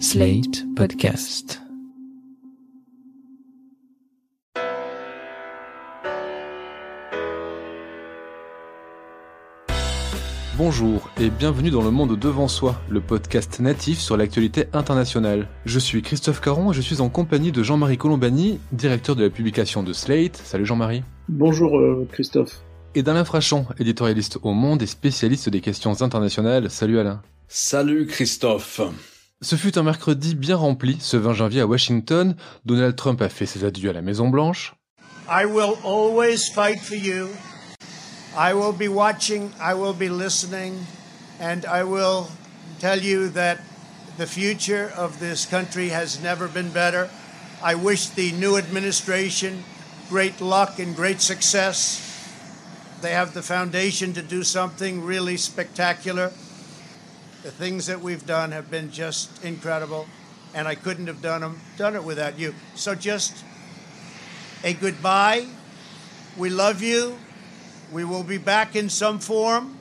Slate Podcast. Bonjour et bienvenue dans le monde devant soi, le podcast natif sur l'actualité internationale. Je suis Christophe Caron et je suis en compagnie de Jean-Marie Colombani, directeur de la publication de Slate. Salut Jean-Marie. Bonjour euh, Christophe. Et d'Alain Frachon, éditorialiste au Monde et spécialiste des questions internationales. Salut Alain. Salut Christophe. Ce fut un mercredi bien rempli, ce 20 janvier à Washington. Donald Trump a fait ses adieux à la Maison Blanche. I will always fight for you. I will be watching, I will be listening, and I will tell you that the future of this country has never been better. I wish the new administration great luck and great success. They have the foundation to do something really spectacular. The things that we've done have been just incredible, and I couldn't have done them, done it without you. So just a goodbye. We love you. We will be back in some form.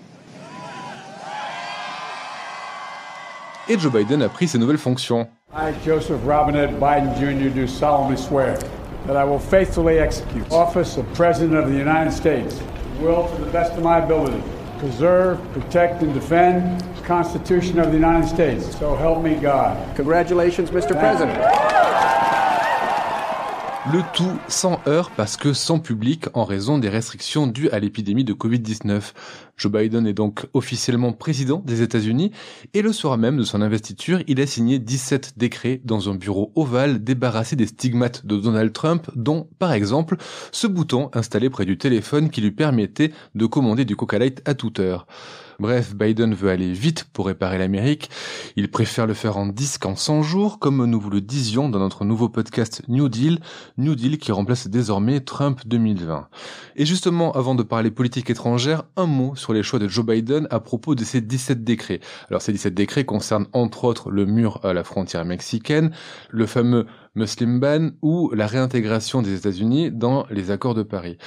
Et Joe Biden a pris ses nouvelles fonctions. I, Joseph Robinette Biden Jr., do solemnly swear that I will faithfully execute office of President of the United States, will to the best of my ability preserve, protect, and defend the Constitution of the United States. So help me God. Congratulations, Mr. President. Le tout sans heurts parce que sans public en raison des restrictions dues à l'épidémie de Covid-19. Joe Biden est donc officiellement président des États-Unis et le soir même de son investiture, il a signé 17 décrets dans un bureau ovale débarrassé des stigmates de Donald Trump, dont par exemple ce bouton installé près du téléphone qui lui permettait de commander du Coca Light à toute heure. Bref, Biden veut aller vite pour réparer l'Amérique. Il préfère le faire en 10 qu'en 100 jours, comme nous vous le disions dans notre nouveau podcast New Deal, New Deal qui remplace désormais Trump 2020. Et justement, avant de parler politique étrangère, un mot sur les choix de Joe Biden à propos de ces 17 décrets. Alors ces 17 décrets concernent entre autres le mur à la frontière mexicaine, le fameux Muslim Ban ou la réintégration des États-Unis dans les accords de Paris.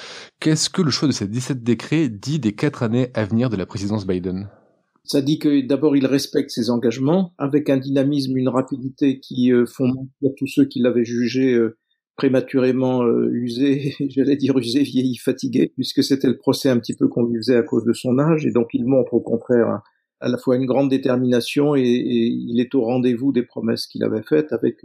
Qu'est-ce que le choix de ces 17 décrets dit des quatre années à venir de la présidence Biden? Ça dit que d'abord il respecte ses engagements avec un dynamisme, une rapidité qui euh, font mentir tous ceux qui l'avaient jugé euh, prématurément euh, usé, j'allais dire usé, vieilli, fatigué, puisque c'était le procès un petit peu qu'on lui faisait à cause de son âge, et donc il montre au contraire à la fois une grande détermination et, et il est au rendez-vous des promesses qu'il avait faites avec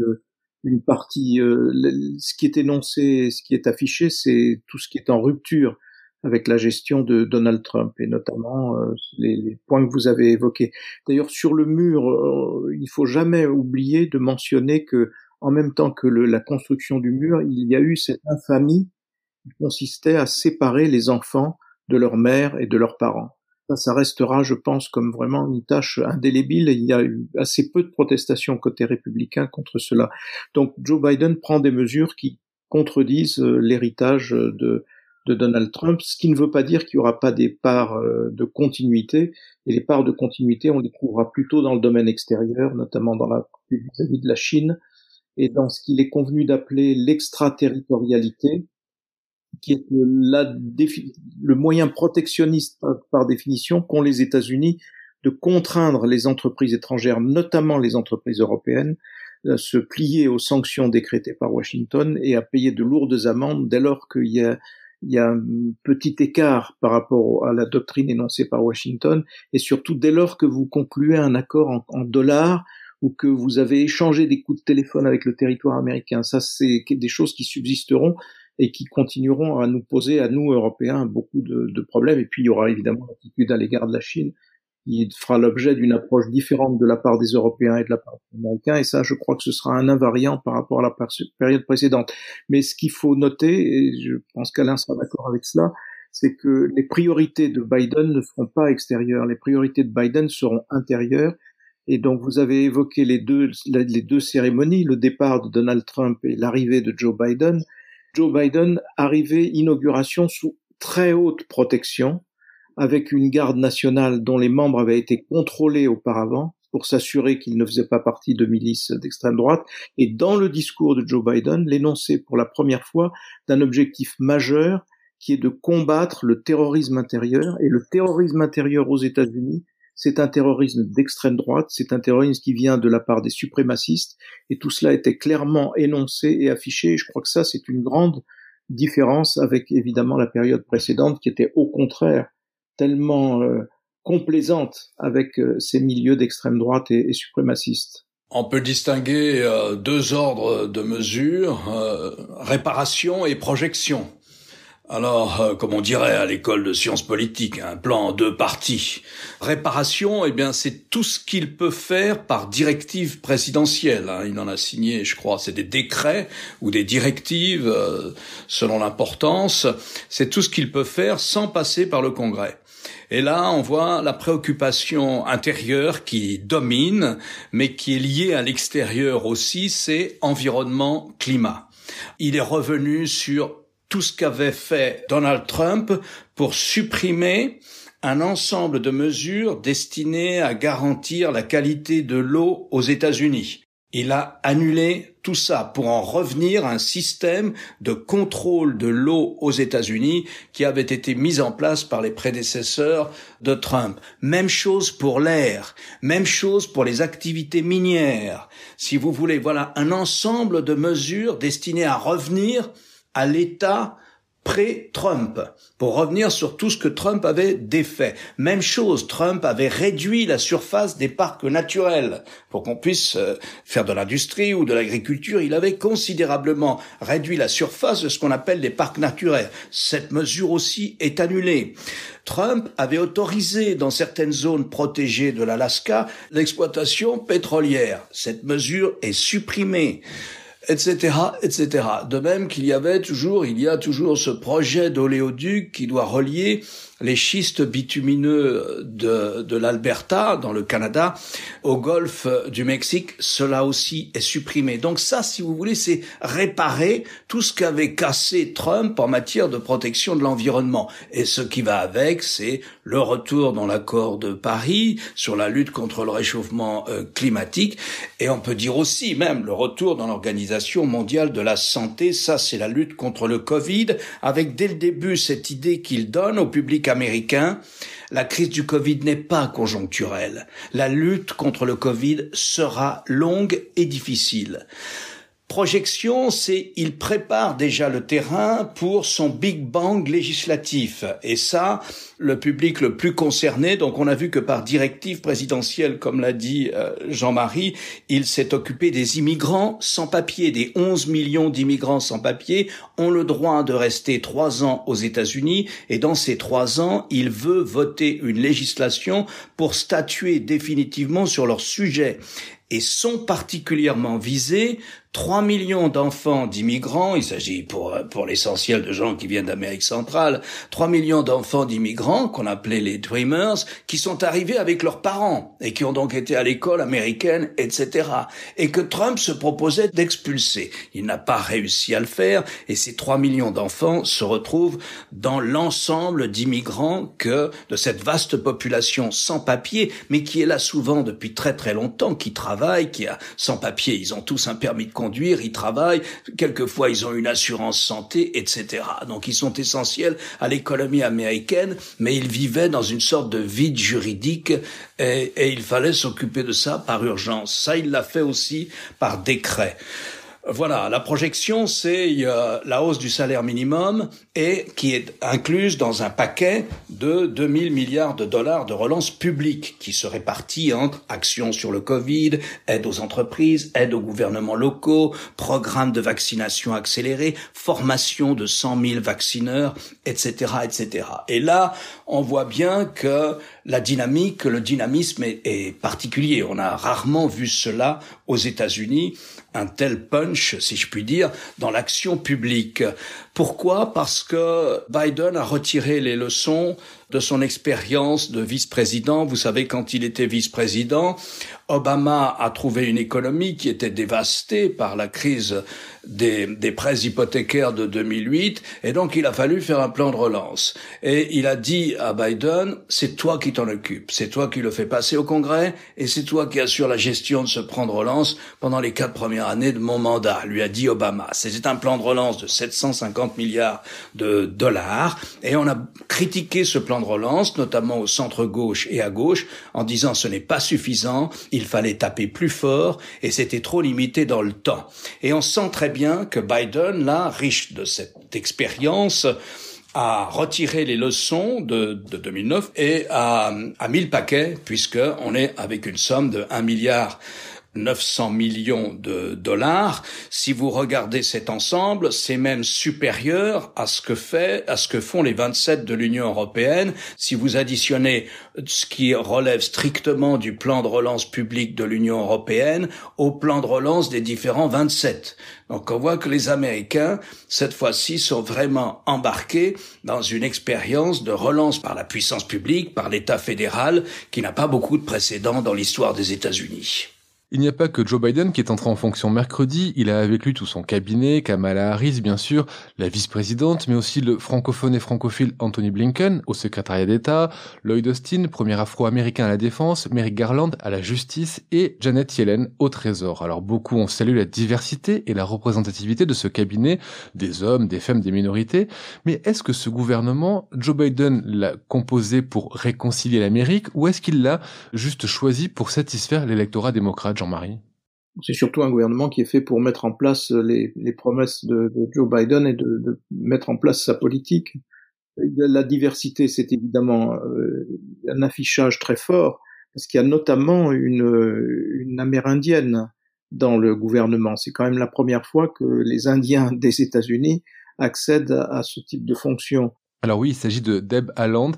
une partie, euh, ce qui est énoncé, ce qui est affiché, c'est tout ce qui est en rupture avec la gestion de Donald Trump et notamment euh, les, points que vous avez évoqués. D'ailleurs, sur le mur, euh, il faut jamais oublier de mentionner que, en même temps que la construction du mur, il y a eu cette infamie qui consistait à séparer les enfants de leur mère et de leurs parents ça, restera, je pense, comme vraiment une tâche indélébile. Il y a eu assez peu de protestations côté républicain contre cela. Donc Joe Biden prend des mesures qui contredisent euh, l'héritage de, de Donald Trump, ce qui ne veut pas dire qu'il n'y aura pas des parts euh, de continuité. Et les parts de continuité, on les trouvera plutôt dans le domaine extérieur, notamment dans la vis-à-vis de la Chine, et dans ce qu'il est convenu d'appeler l'extraterritorialité, qui est le moyen protectionniste par, définition qu'ont les États-Unis de contraindre les entreprises étrangères, notamment les entreprises européennes, à se plier aux sanctions décrétées par Washington et à payer de lourdes amendes dès lors qu'il y a, il y a un petit écart par rapport à la doctrine énoncée par Washington et surtout dès lors que vous concluez un accord en, en dollars ou que vous avez échangé des coups de téléphone avec le territoire américain. Ça, c'est des choses qui subsisteront et qui continueront à nous poser, à nous Européens, beaucoup de, de problèmes. Et puis il y aura évidemment l'attitude à l'égard de la Chine qui fera l'objet d'une approche différente de la part des Européens et de la part des Américains. Et ça, je crois que ce sera un invariant par rapport à la période précédente. Mais ce qu'il faut noter, et je pense qu'Alain sera d'accord avec cela, c'est que les priorités de Biden ne seront pas extérieures. Les priorités de Biden seront intérieures. Et donc, vous avez évoqué les deux, les deux cérémonies, le départ de Donald Trump et l'arrivée de Joe Biden. Joe Biden arrivait inauguration sous très haute protection, avec une garde nationale dont les membres avaient été contrôlés auparavant pour s'assurer qu'ils ne faisaient pas partie de milices d'extrême droite. Et dans le discours de Joe Biden, l'énoncé pour la première fois d'un objectif majeur qui est de combattre le terrorisme intérieur. Et le terrorisme intérieur aux États-Unis, c'est un terrorisme d'extrême droite, c'est un terrorisme qui vient de la part des suprémacistes, et tout cela était clairement énoncé et affiché. Je crois que ça, c'est une grande différence avec évidemment la période précédente qui était au contraire tellement euh, complaisante avec euh, ces milieux d'extrême droite et, et, suprémacistes. On peut distinguer euh, deux ordres de mesures, réparation et projection. Alors, euh, comme on dirait à l'école de sciences politiques, un plan en deux parties. Réparation, eh bien, c'est tout ce qu'il peut faire par directive présidentielle. Hein. Il en a signé, je crois, c'est des décrets ou des directives euh, selon l'importance. C'est tout ce qu'il peut faire sans passer par le Congrès. Et là, on voit la préoccupation intérieure qui domine, mais qui est liée à l'extérieur aussi, c'est environnement-climat. Il est revenu sur tout ce qu'avait fait Donald Trump pour supprimer un ensemble de mesures destinées à garantir la qualité de l'eau aux États-Unis. Il a annulé tout ça pour en revenir à un système de contrôle de l'eau aux États-Unis qui avait été mis en place par les prédécesseurs de Trump. Même chose pour l'air, même chose pour les activités minières. Si vous voulez, voilà un ensemble de mesures destinées à revenir à l'État pré-Trump, pour revenir sur tout ce que Trump avait défait. Même chose, Trump avait réduit la surface des parcs naturels pour qu'on puisse euh, faire de l'industrie ou de l'agriculture. Il avait considérablement réduit la surface de ce qu'on appelle les parcs naturels. Cette mesure aussi est annulée. Trump avait autorisé dans certaines zones protégées de l'Alaska l'exploitation pétrolière. Cette mesure est supprimée etc., etc. De même qu'il y avait toujours, il y a toujours ce projet d'oléoduc qui doit relier les schistes bitumineux de, de l'Alberta, dans le Canada, au golfe du Mexique, cela aussi est supprimé. Donc ça, si vous voulez, c'est réparer tout ce qu'avait cassé Trump en matière de protection de l'environnement. Et ce qui va avec, c'est le retour dans l'accord de Paris sur la lutte contre le réchauffement euh, climatique. Et on peut dire aussi même le retour dans l'Organisation mondiale de la santé. Ça, c'est la lutte contre le Covid, avec dès le début cette idée qu'il donne au public américain, la crise du Covid n'est pas conjoncturelle. La lutte contre le Covid sera longue et difficile. Projection, c'est il prépare déjà le terrain pour son Big Bang législatif. Et ça, le public le plus concerné, donc on a vu que par directive présidentielle, comme l'a dit euh, Jean-Marie, il s'est occupé des immigrants sans papier, des 11 millions d'immigrants sans papier ont le droit de rester trois ans aux États-Unis. Et dans ces trois ans, il veut voter une législation pour statuer définitivement sur leur sujet. Et sont particulièrement visés 3 millions d'enfants d'immigrants, il s'agit pour, pour l'essentiel de gens qui viennent d'Amérique centrale, 3 millions d'enfants d'immigrants qu'on appelait les Dreamers, qui sont arrivés avec leurs parents et qui ont donc été à l'école américaine, etc. Et que Trump se proposait d'expulser. Il n'a pas réussi à le faire et ces 3 millions d'enfants se retrouvent dans l'ensemble d'immigrants que de cette vaste population sans papier, mais qui est là souvent depuis très très longtemps, qui travaille, qui a sans papier, ils ont tous un permis de conduire, ils travaillent, quelquefois ils ont une assurance santé, etc. Donc ils sont essentiels à l'économie américaine, mais ils vivaient dans une sorte de vide juridique et il fallait s'occuper de ça par urgence. Ça, il l'a fait aussi par décret. Voilà, la projection, c'est la hausse du salaire minimum et qui est incluse dans un paquet de 2000 milliards de dollars de relance publique qui se répartit entre actions sur le Covid, aide aux entreprises, aide aux gouvernements locaux, programme de vaccination accélérée, formation de 100 000 vaccineurs, etc., etc. Et là, on voit bien que la dynamique, le dynamisme est particulier. On a rarement vu cela aux États-Unis un tel punch, si je puis dire, dans l'action publique. Pourquoi? Parce que Biden a retiré les leçons de son expérience de vice-président. Vous savez, quand il était vice-président, Obama a trouvé une économie qui était dévastée par la crise des, des prêts hypothécaires de 2008, et donc il a fallu faire un plan de relance. Et il a dit à Biden, c'est toi qui t'en occupes, c'est toi qui le fais passer au Congrès, et c'est toi qui assure la gestion de ce plan de relance pendant les quatre premières années de mon mandat, lui a dit Obama. C'est un plan de relance de 750 milliards de dollars, et on a critiqué ce plan de relance, notamment au centre-gauche et à gauche, en disant ce n'est pas suffisant, il fallait taper plus fort et c'était trop limité dans le temps. Et on sent très bien que Biden, là, riche de cette expérience, a retiré les leçons de, de 2009 et a, a mis le paquet puisque on est avec une somme de 1 milliard 900 millions de dollars. Si vous regardez cet ensemble, c'est même supérieur à ce que fait, à ce que font les 27 de l'Union européenne. Si vous additionnez ce qui relève strictement du plan de relance public de l'Union européenne au plan de relance des différents 27. Donc on voit que les Américains, cette fois-ci, sont vraiment embarqués dans une expérience de relance par la puissance publique, par l'État fédéral, qui n'a pas beaucoup de précédents dans l'histoire des États-Unis. Il n'y a pas que Joe Biden qui est entré en fonction mercredi, il a avec lui tout son cabinet, Kamala Harris bien sûr, la vice-présidente, mais aussi le francophone et francophile Anthony Blinken au secrétariat d'État, Lloyd Austin, premier afro-américain à la défense, Merrick Garland à la justice et Janet Yellen au trésor. Alors beaucoup ont salué la diversité et la représentativité de ce cabinet, des hommes, des femmes, des minorités, mais est-ce que ce gouvernement, Joe Biden l'a composé pour réconcilier l'Amérique ou est-ce qu'il l'a juste choisi pour satisfaire l'électorat démocrate? Jean-Marie c'est surtout un gouvernement qui est fait pour mettre en place les, promesses de, Joe Biden et de, mettre en place sa politique. La diversité, c'est évidemment euh, un affichage très fort, parce qu'il y a notamment une, une Amérindienne dans le gouvernement. C'est quand même la première fois que les Indiens des États-Unis accèdent à, ce type de fonction. Alors oui, il s'agit de Deb Haaland,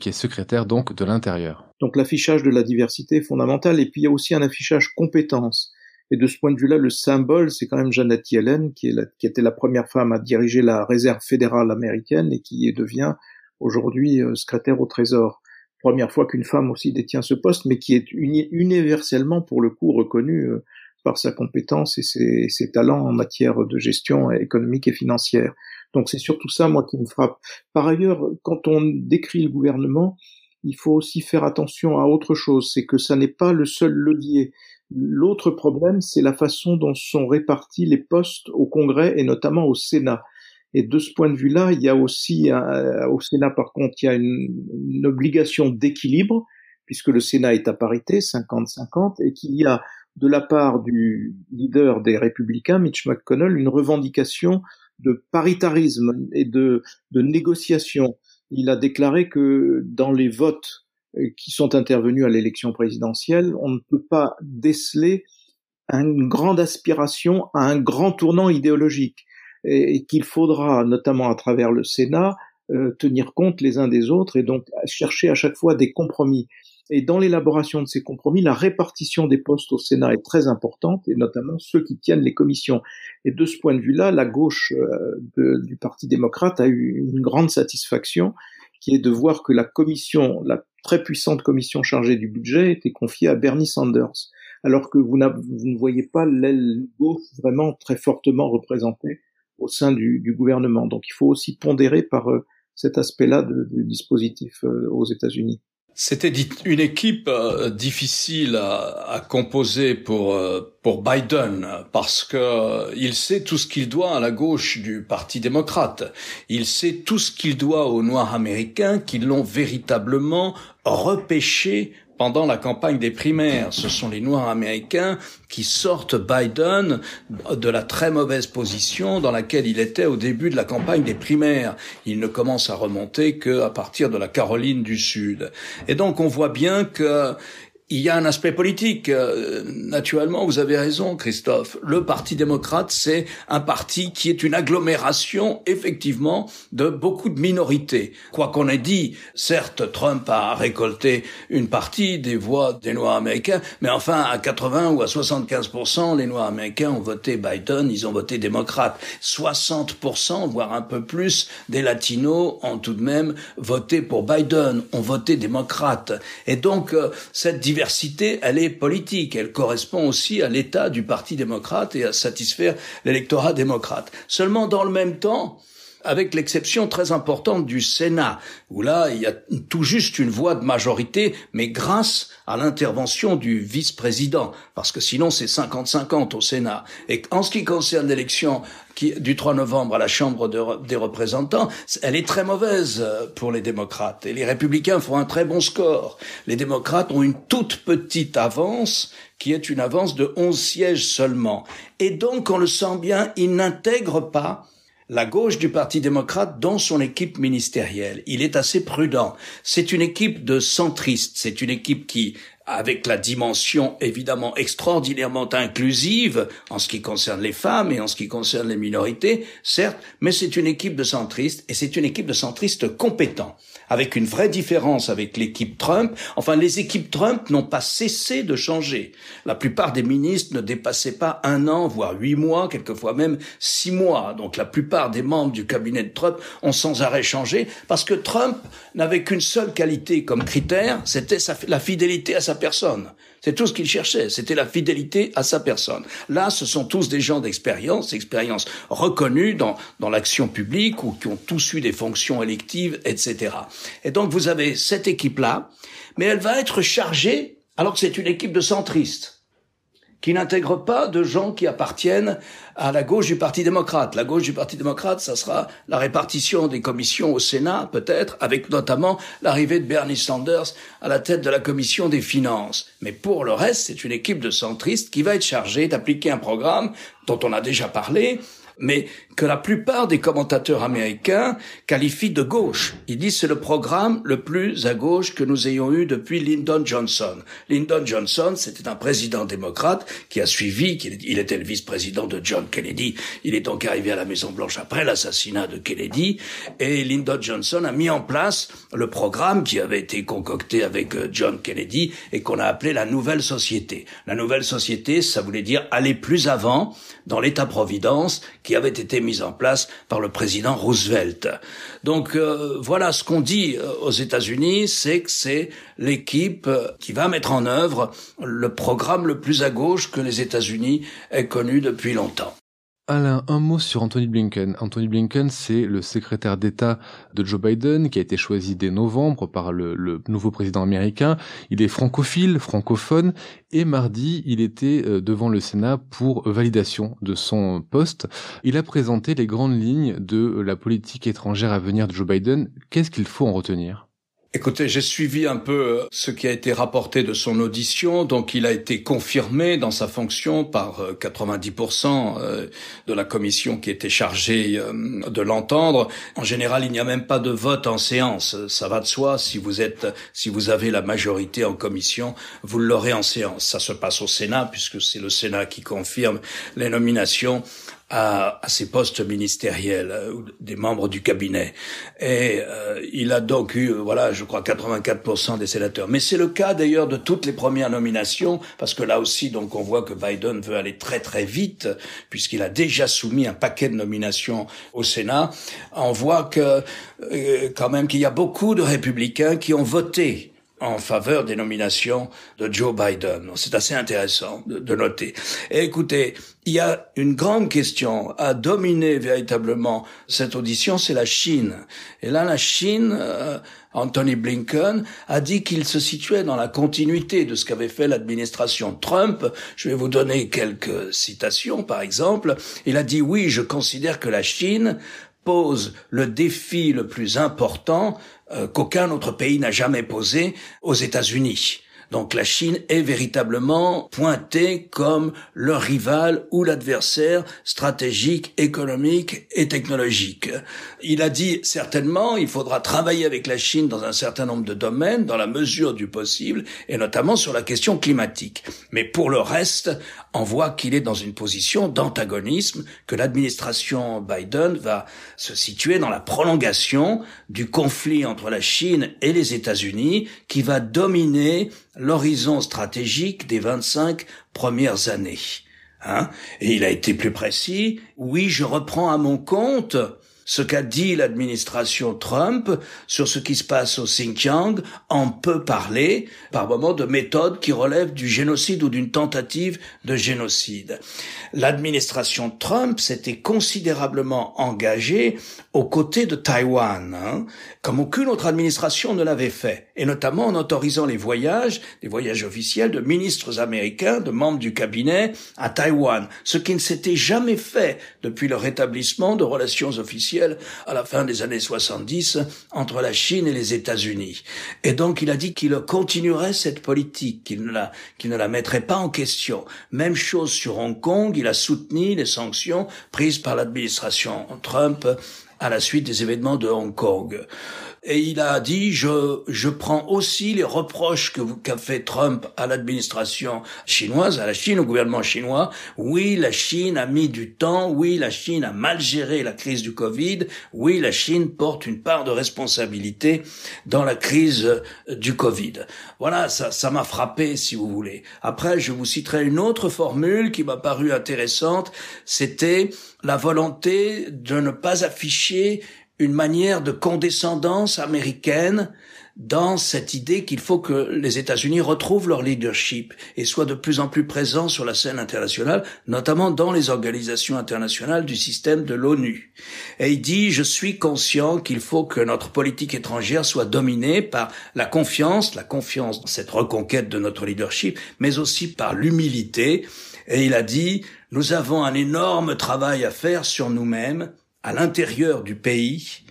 qui est secrétaire donc de l'Intérieur. Donc l'affichage de la diversité est fondamental. Et puis il y a aussi un affichage compétence. Et de ce point de vue-là, le symbole, c'est quand même Janet Yellen, qui, était la première femme à diriger la réserve fédérale américaine et qui devient aujourd'hui euh, secrétaire au Trésor. Première fois qu'une femme aussi détient ce poste, mais qui est universellement, pour le coup, reconnue euh, par sa compétence et ses, talents en matière de gestion économique et financière. Donc c'est surtout ça, moi, qui me frappe. Par ailleurs, quand on décrit le gouvernement, il faut aussi faire attention à autre chose, c'est que ça n'est pas le seul levier. L'autre problème, c'est la façon dont sont répartis les postes au Congrès et notamment au Sénat. Et de ce point de vue-là, il y a aussi au Sénat, par contre, il y a une, obligation d'équilibre, puisque le Sénat est à parité, 50-50, et qu'il y a de la part du leader des républicains, Mitch McConnell, une revendication de paritarisme et de, de négociation il a déclaré que dans les votes euh, qui sont intervenus à l'élection présidentielle, on ne peut pas déceler une grande aspiration à un grand tournant idéologique et, qu'il faudra, notamment à travers le Sénat, euh, tenir compte les uns des autres et donc chercher à chaque fois des compromis. Et dans l'élaboration de ces compromis, la répartition des postes au Sénat est très importante, et notamment ceux qui tiennent les commissions. Et de ce point de vue-là, la gauche euh, du Parti démocrate a eu une grande satisfaction, qui est de voir que la commission, la très puissante commission chargée du budget, était confiée à Bernie Sanders, alors que vous, ne voyez pas l'aile gauche vraiment très fortement représentée au sein du, du, gouvernement. Donc il faut aussi pondérer par euh, cet aspect-là du dispositif euh, aux États-Unis. C'était une équipe euh, difficile à, composer pour euh, pour Biden parce que euh, il sait tout ce qu'il doit à la gauche du Parti démocrate. Il sait tout ce qu'il doit aux Noirs américains qui l'ont véritablement repêché pendant la campagne des primaires. Ce sont les Noirs américains qui sortent Biden de la très mauvaise position dans laquelle il était au début de la campagne des primaires. Il ne commence à remonter qu'à partir de la Caroline du Sud. Et donc on voit bien que il y a un aspect politique. Euh, naturellement, vous avez raison, Christophe. Le Parti démocrate, c'est un parti qui est une agglomération, effectivement, de beaucoup de minorités. Quoi qu'on ait dit, certes, Trump a récolté une partie des voix des Noirs américains, mais enfin, à 80 ou à 75%, les Noirs américains ont voté Biden, ils ont voté démocrate. 60%, voire un peu plus, des Latinos ont tout de même voté pour Biden, ont voté démocrate. Et donc, euh, cette diversité diversité, elle est politique. Elle correspond aussi à l'état du Parti démocrate et à satisfaire l'électorat démocrate. Seulement, dans le même temps, avec l'exception très importante du Sénat, où là, il y a tout juste une voix de majorité, mais grâce à l'intervention du vice-président, parce que sinon c'est 50-50 au Sénat. Et en ce qui concerne l'élection du 3 novembre à la Chambre des représentants, elle est très mauvaise euh, pour les démocrates. Et les républicains font un très bon score. Les démocrates ont une toute petite avance, qui est une avance de 11 sièges seulement. Et donc, on le sent bien, ils n'intègrent pas la gauche du Parti démocrate dans son équipe ministérielle. Il est assez prudent. C'est une équipe de centristes. C'est une équipe qui avec la dimension évidemment extraordinairement inclusive en ce qui concerne les femmes et en ce qui concerne les minorités, certes, mais c'est une équipe de centristes et c'est une équipe de centristes compétents, avec une vraie différence avec l'équipe Trump. Enfin, les équipes Trump n'ont pas cessé de changer. La plupart des ministres ne dépassaient pas un an, voire huit mois, quelquefois même six mois. Donc la plupart des membres du cabinet de Trump ont sans arrêt changé parce que Trump n'avait qu'une seule qualité comme critère, c'était la fidélité à sa personne. C'est tout ce qu'il cherchait, c'était la fidélité à sa personne. Là, ce sont tous des gens d'expérience, d'expérience reconnus dans, dans l'action publique ou qui ont tous eu des fonctions électives, etc. Et donc, vous avez cette équipe-là, mais elle va être chargée, alors que c'est une équipe de centristes qui n'intègre pas de gens qui appartiennent à la gauche du Parti démocrate. La gauche du Parti démocrate, ça sera la répartition des commissions au Sénat, peut-être, avec notamment l'arrivée de Bernie Sanders à la tête de la commission des finances. Mais pour le reste, c'est une équipe de centristes qui va être chargée d'appliquer un programme dont on a déjà parlé, mais que la plupart des commentateurs américains qualifient de gauche. Ils disent c'est le programme le plus à gauche que nous ayons eu depuis Lyndon Johnson. Lyndon Johnson, c'était un président démocrate qui a suivi, il était le vice-président de John Kennedy. Il est donc arrivé à la Maison Blanche après l'assassinat de Kennedy et Lyndon Johnson a mis en place le programme qui avait été concocté avec euh, John Kennedy et qu'on a appelé la nouvelle société. La nouvelle société, ça voulait dire aller plus avant dans l'État-providence qui avait été mis en place par le président Roosevelt. Donc euh, voilà ce qu'on dit euh, aux États-Unis, c'est que c'est l'équipe euh, qui va mettre en œuvre le programme le plus à gauche que les États-Unis aient connu depuis longtemps. Alain, un mot sur Anthony Blinken. Anthony Blinken, c'est le secrétaire d'État de Joe Biden qui a été choisi dès novembre par le, nouveau président américain. Il est francophile, francophone, et mardi, il était euh, devant le Sénat pour validation de son poste. Il a présenté les grandes lignes de la politique étrangère à venir de Joe Biden. Qu'est-ce qu'il faut en retenir? Écoutez, j'ai suivi un peu euh, ce qui a été rapporté de son audition. Donc, il a été confirmé dans sa fonction par 90% euh, euh, de la commission qui était chargée de l'entendre. En général, il n'y a même pas de vote en séance. Ça va de soi. Si vous êtes, si vous avez la majorité en commission, vous l'aurez en séance. Ça se passe au Sénat puisque c'est le Sénat qui confirme les nominations à, à ces postes ministériels euh, des membres du cabinet. Et euh, il a donc eu, voilà, je crois 84% des sénateurs. Mais c'est le cas d'ailleurs de toutes les premières nominations, parce que là aussi, donc, on voit que Biden veut aller très très vite, puisqu'il a déjà soumis un paquet de nominations au Sénat. On voit que euh, quand même qu'il y a beaucoup de républicains qui ont voté en faveur des nominations de Joe Biden. C'est assez intéressant de, noter. Et écoutez, il y a une grande question à dominer véritablement cette audition, c'est la Chine. Et là, la Chine, euh, Anthony Blinken a dit qu'il se situait dans la continuité de ce qu'avait fait l'administration Trump. Je vais vous donner quelques citations, par exemple. Il a dit oui, je considère que la Chine pose le défi le plus important qu'aucun autre pays n'a jamais posé aux États-Unis. Donc la Chine est véritablement pointée comme le rival ou l'adversaire stratégique, économique et technologique. Il a dit certainement il faudra travailler avec la Chine dans un certain nombre de domaines, dans la mesure du possible, et notamment sur la question climatique. Mais pour le reste, on voit qu'il est dans une position d'antagonisme, que l'administration Biden va se situer dans la prolongation du conflit entre la Chine et les États-Unis, qui va dominer l'horizon stratégique des 25 premières années. Hein et il a été plus précis. Oui, je reprends à mon compte ce qu'a dit l'administration Trump sur ce qui se passe au Xinjiang, on peut parler par moment de méthodes qui relèvent du génocide ou d'une tentative de génocide. L'administration Trump s'était considérablement engagée aux côtés de Taïwan, hein, comme aucune autre administration ne l'avait fait, et notamment en autorisant les voyages, des voyages officiels de ministres américains, de membres du cabinet à Taïwan, ce qui ne s'était jamais fait depuis le rétablissement de relations officielles à la fin des années 70 entre la Chine et les États-Unis. Et donc il a dit qu'il continuerait cette politique, qu'il ne la, qu'il ne la mettrait pas en question. Même chose sur Hong Kong, il a soutenu les sanctions prises par l'administration Trump à la suite des événements de Hong Kong et il a dit je je prends aussi les reproches que qu'a fait Trump à l'administration chinoise, à la Chine, au gouvernement chinois. Oui, la Chine a mis du temps. Oui, la Chine a mal géré la crise du Covid. Oui, la Chine porte une part de responsabilité dans la crise du Covid. Voilà, ça ça m'a frappé si vous voulez. Après, je vous citerai une autre formule qui m'a paru intéressante. C'était la volonté de ne pas afficher une manière de condescendance américaine dans cette idée qu'il faut que les États-Unis retrouvent leur leadership et soient de plus en plus présents sur la scène internationale, notamment dans les organisations internationales du système de l'ONU. Et il dit, je suis conscient qu'il faut que notre politique étrangère soit dominée par la confiance, la confiance dans cette reconquête de notre leadership, mais aussi par l'humilité. Et il a dit, nous avons un énorme travail à faire sur nous-mêmes à l'intérieur du pays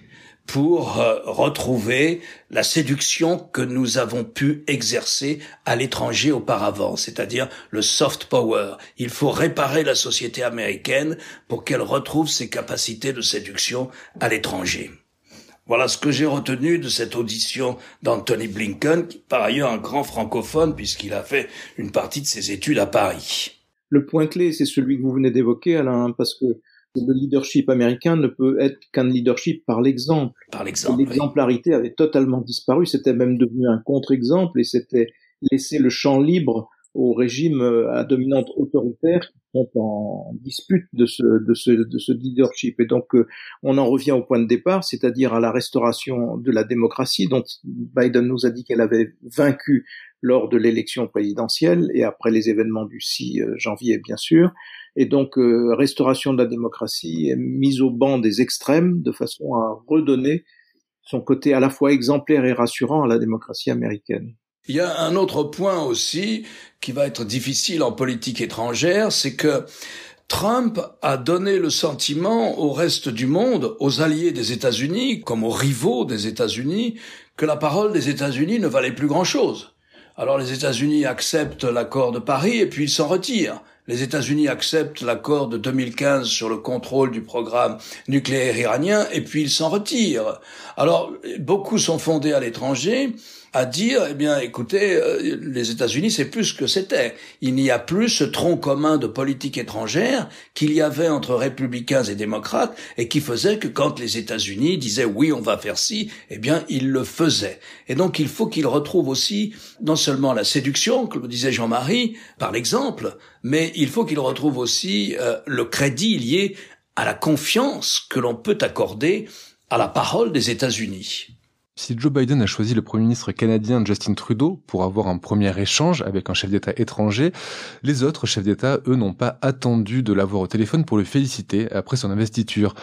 pour euh, retrouver la séduction que nous avons pu exercer à l'étranger auparavant, c'est-à-dire le soft power. Il faut réparer la société américaine pour qu'elle retrouve ses capacités de séduction à l'étranger. Voilà ce que j'ai retenu de cette audition d'Anthony Blinken, qui par ailleurs un grand francophone puisqu'il a fait une partie de ses études à Paris. Le point clé, c'est celui que vous venez d'évoquer, Alain, parce que le leadership américain ne peut être qu'un leadership par l'exemple. Par l'exemple. L'exemplarité avait totalement disparu, c'était même devenu un contre-exemple et c'était laisser le champ libre au régime euh, à dominante autoritaire qui sont en dispute de ce, de ce, de ce leadership. Et donc, euh, on en revient au point de départ, c'est-à-dire à la restauration de la démocratie, dont Biden nous a dit qu'elle avait vaincu lors de l'élection présidentielle et après les événements du 6 euh, janvier, bien sûr et donc euh, restauration de la démocratie, mise au banc des extrêmes de façon à redonner son côté à la fois exemplaire et rassurant à la démocratie américaine. Il y a un autre point aussi qui va être difficile en politique étrangère, c'est que Trump a donné le sentiment au reste du monde, aux alliés des États-Unis comme aux rivaux des États-Unis, que la parole des États-Unis ne valait plus grand-chose. Alors les États-Unis acceptent l'accord de Paris et puis ils s'en retirent les États-Unis acceptent l'accord de 2015 sur le contrôle du programme nucléaire iranien et puis ils s'en retirent. Alors, beaucoup sont fondés à l'étranger à dire, eh bien, écoutez, euh, les États-Unis, c'est plus ce que c'était. Il n'y a plus ce tronc commun de politique étrangère qu'il y avait entre républicains et démocrates et qui faisait que quand les États-Unis disaient oui, on va faire ci, eh bien, ils le faisaient. Et donc, il faut qu'ils retrouvent aussi non seulement la séduction, comme le disait Jean-Marie, par l'exemple, mais il faut qu'ils retrouvent aussi euh, le crédit lié à la confiance que l'on peut accorder à la parole des États-Unis. Si Joe Biden a choisi le Premier ministre canadien Justin Trudeau pour avoir un premier échange avec un chef d'État étranger, les autres chefs d'État, eux, n'ont pas attendu de l'avoir au téléphone pour le féliciter après son investiture.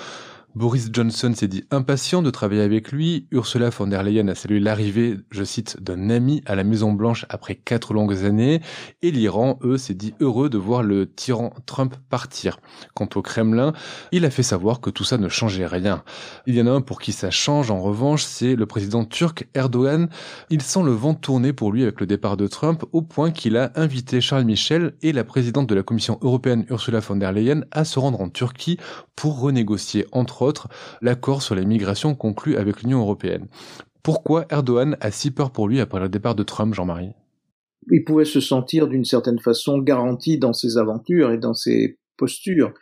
Boris Johnson s'est dit impatient de travailler avec lui. Ursula von der Leyen a salué l'arrivée, je cite, d'un ami à la Maison Blanche après quatre longues années. Et l'Iran, eux, s'est dit heureux de voir le tyran Trump partir. Quant au Kremlin, il a fait savoir que tout ça ne changeait rien. Il y en a un pour qui ça change, en revanche, c'est le président turc Erdogan. Il sent le vent tourner pour lui avec le départ de Trump, au point qu'il a invité Charles Michel et la présidente de la Commission européenne Ursula von der Leyen à se rendre en Turquie pour renégocier entre l'accord sur les migrations conclu avec l'Union européenne. Pourquoi Erdogan a si peur pour lui après le départ de Trump, Jean-Marie? Il pouvait se sentir d'une certaine façon garanti dans ses aventures et dans ses postures,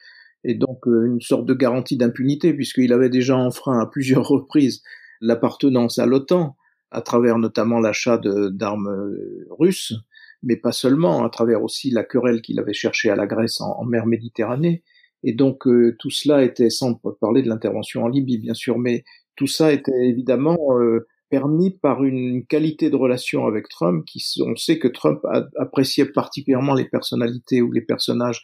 et donc euh, une sorte de garantie d'impunité, puisqu'il avait déjà enfreint à plusieurs reprises l'appartenance à l'OTAN, à travers notamment l'achat d'armes euh, russes, mais pas seulement, à travers aussi la querelle qu'il avait cherchée à la Grèce en mer Méditerranée, Et donc euh, tout cela était, sans parler de l'intervention en Libye bien sûr, mais tout ça était évidemment euh, permis par une qualité de relation avec Trump qui, on sait que Trump appréciait particulièrement les personnalités ou les personnages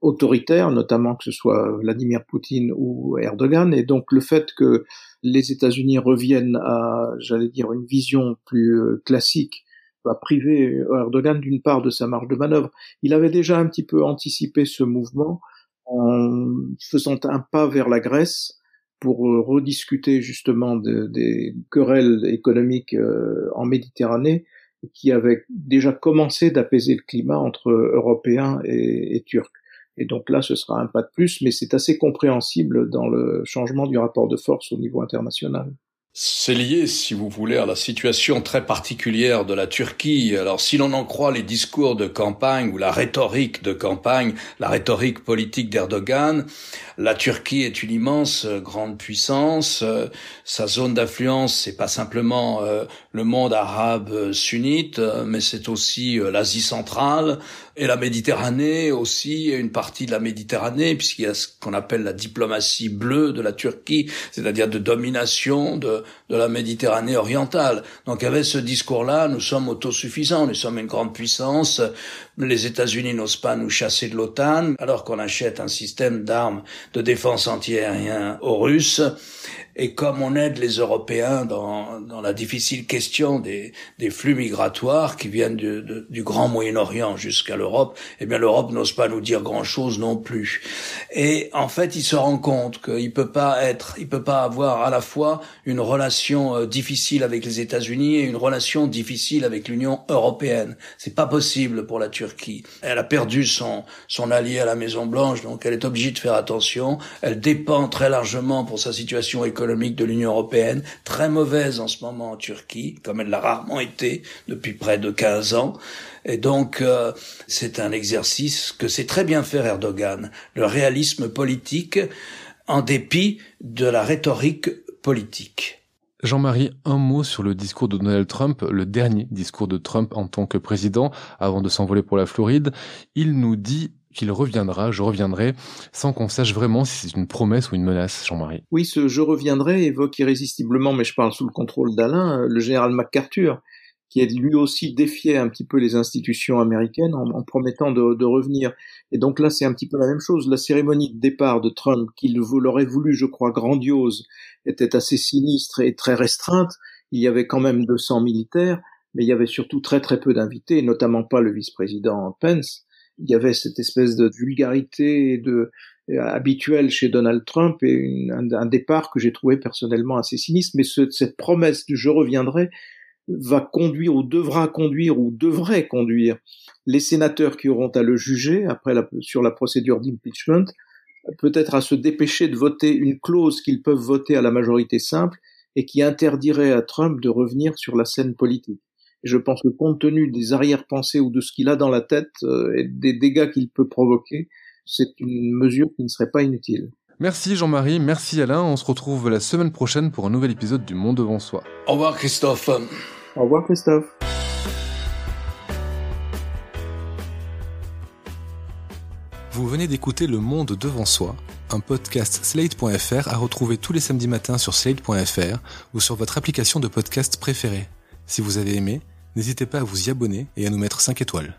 autoritaires, notamment que ce soit Vladimir Poutine ou Erdogan, et donc le fait que les États-Unis reviennent à, j'allais dire, une vision plus euh, classique va priver Erdogan d'une part de sa marge de manœuvre. Il avait déjà un petit peu anticipé ce mouvement en faisant un pas vers la Grèce pour euh, rediscuter justement des querelles économiques euh, en Méditerranée qui avaient déjà commencé d'apaiser le climat entre Européens et, et Turcs. Et donc là, ce sera un pas de plus, mais c'est assez compréhensible dans le changement du rapport de force au niveau international. C'est lié, si vous voulez, à la situation très particulière de la Turquie. Alors, si l'on en croit les discours de campagne ou la rhétorique de campagne, la rhétorique politique d'Erdogan, la Turquie est une immense euh, grande puissance. Euh, sa zone d'influence, c'est pas simplement euh, le monde arabe sunnite, mais c'est aussi l'Asie centrale et la Méditerranée aussi, une partie de la Méditerranée, puisqu'il y a ce qu'on appelle la diplomatie bleue de la Turquie, c'est-à-dire de domination de, de la Méditerranée orientale. Donc avec ce discours-là, nous sommes autosuffisants, nous sommes une grande puissance, les États-Unis n'osent pas nous chasser de l'OTAN, alors qu'on achète un système d'armes de défense antiaérien aux Russes. Et comme on aide les Européens dans, dans la difficile question des, des flux migratoires qui viennent du, du Grand Moyen-Orient jusqu'à l'Europe, eh bien l'Europe n'ose pas nous dire grand-chose non plus. Et en fait, il se rend compte qu'il peut pas être, il peut pas avoir à la fois une relation euh, difficile avec les États-Unis et une relation difficile avec l'Union européenne. C'est pas possible pour la Turquie. Elle a perdu son son allié à la Maison Blanche, donc elle est obligée de faire attention. Elle dépend très largement pour sa situation économique de l'Union européenne, très mauvaise en ce moment en Turquie, comme elle l'a rarement été depuis près de 15 ans. Et donc, euh, c'est un exercice que sait très bien faire Erdogan, le réalisme politique, en dépit de la rhétorique politique. Jean-Marie, un mot sur le discours de Donald Trump, le dernier discours de Trump en tant que président, avant de s'envoler pour la Floride. Il nous dit qu'il reviendra, je reviendrai, sans qu'on sache vraiment si c'est une promesse ou une menace, Jean-Marie. Oui, ce je reviendrai évoque irrésistiblement, mais je parle sous le contrôle d'Alain, le général MacArthur, qui a lui aussi défié un petit peu les institutions américaines en, promettant de, revenir. Et donc là, c'est un petit peu la même chose. La cérémonie de départ de Trump, qu'il l'aurait voulu, je crois, grandiose, était assez sinistre et très restreinte. Il y avait quand même 200 militaires, mais il y avait surtout très très peu d'invités, notamment pas le vice-président Pence il y avait cette espèce de vulgarité de euh, habituelle chez Donald Trump et un, départ que j'ai trouvé personnellement assez sinistre. Mais cette promesse du je reviendrai va conduire ou devra conduire ou devrait conduire les sénateurs qui auront à le juger après sur la procédure d'impeachment, peut-être à se dépêcher de voter une clause qu'ils peuvent voter à la majorité simple et qui interdirait à Trump de revenir sur la scène politique je pense que compte tenu des arrière-pensées ou de ce qu'il a dans la tête euh, et des dégâts qu'il peut provoquer, c'est une mesure qui ne serait pas inutile. Merci Jean-Marie, merci Alain. On se retrouve la semaine prochaine pour un nouvel épisode du Monde devant soi. Au revoir Christophe. Au revoir Christophe. Vous venez d'écouter Le Monde devant soi, un podcast slate.fr à retrouver tous les samedis matins sur slate.fr ou sur votre application de podcast préférée. Si vous avez aimé, n'hésitez pas à vous y abonner et à nous mettre 5 étoiles.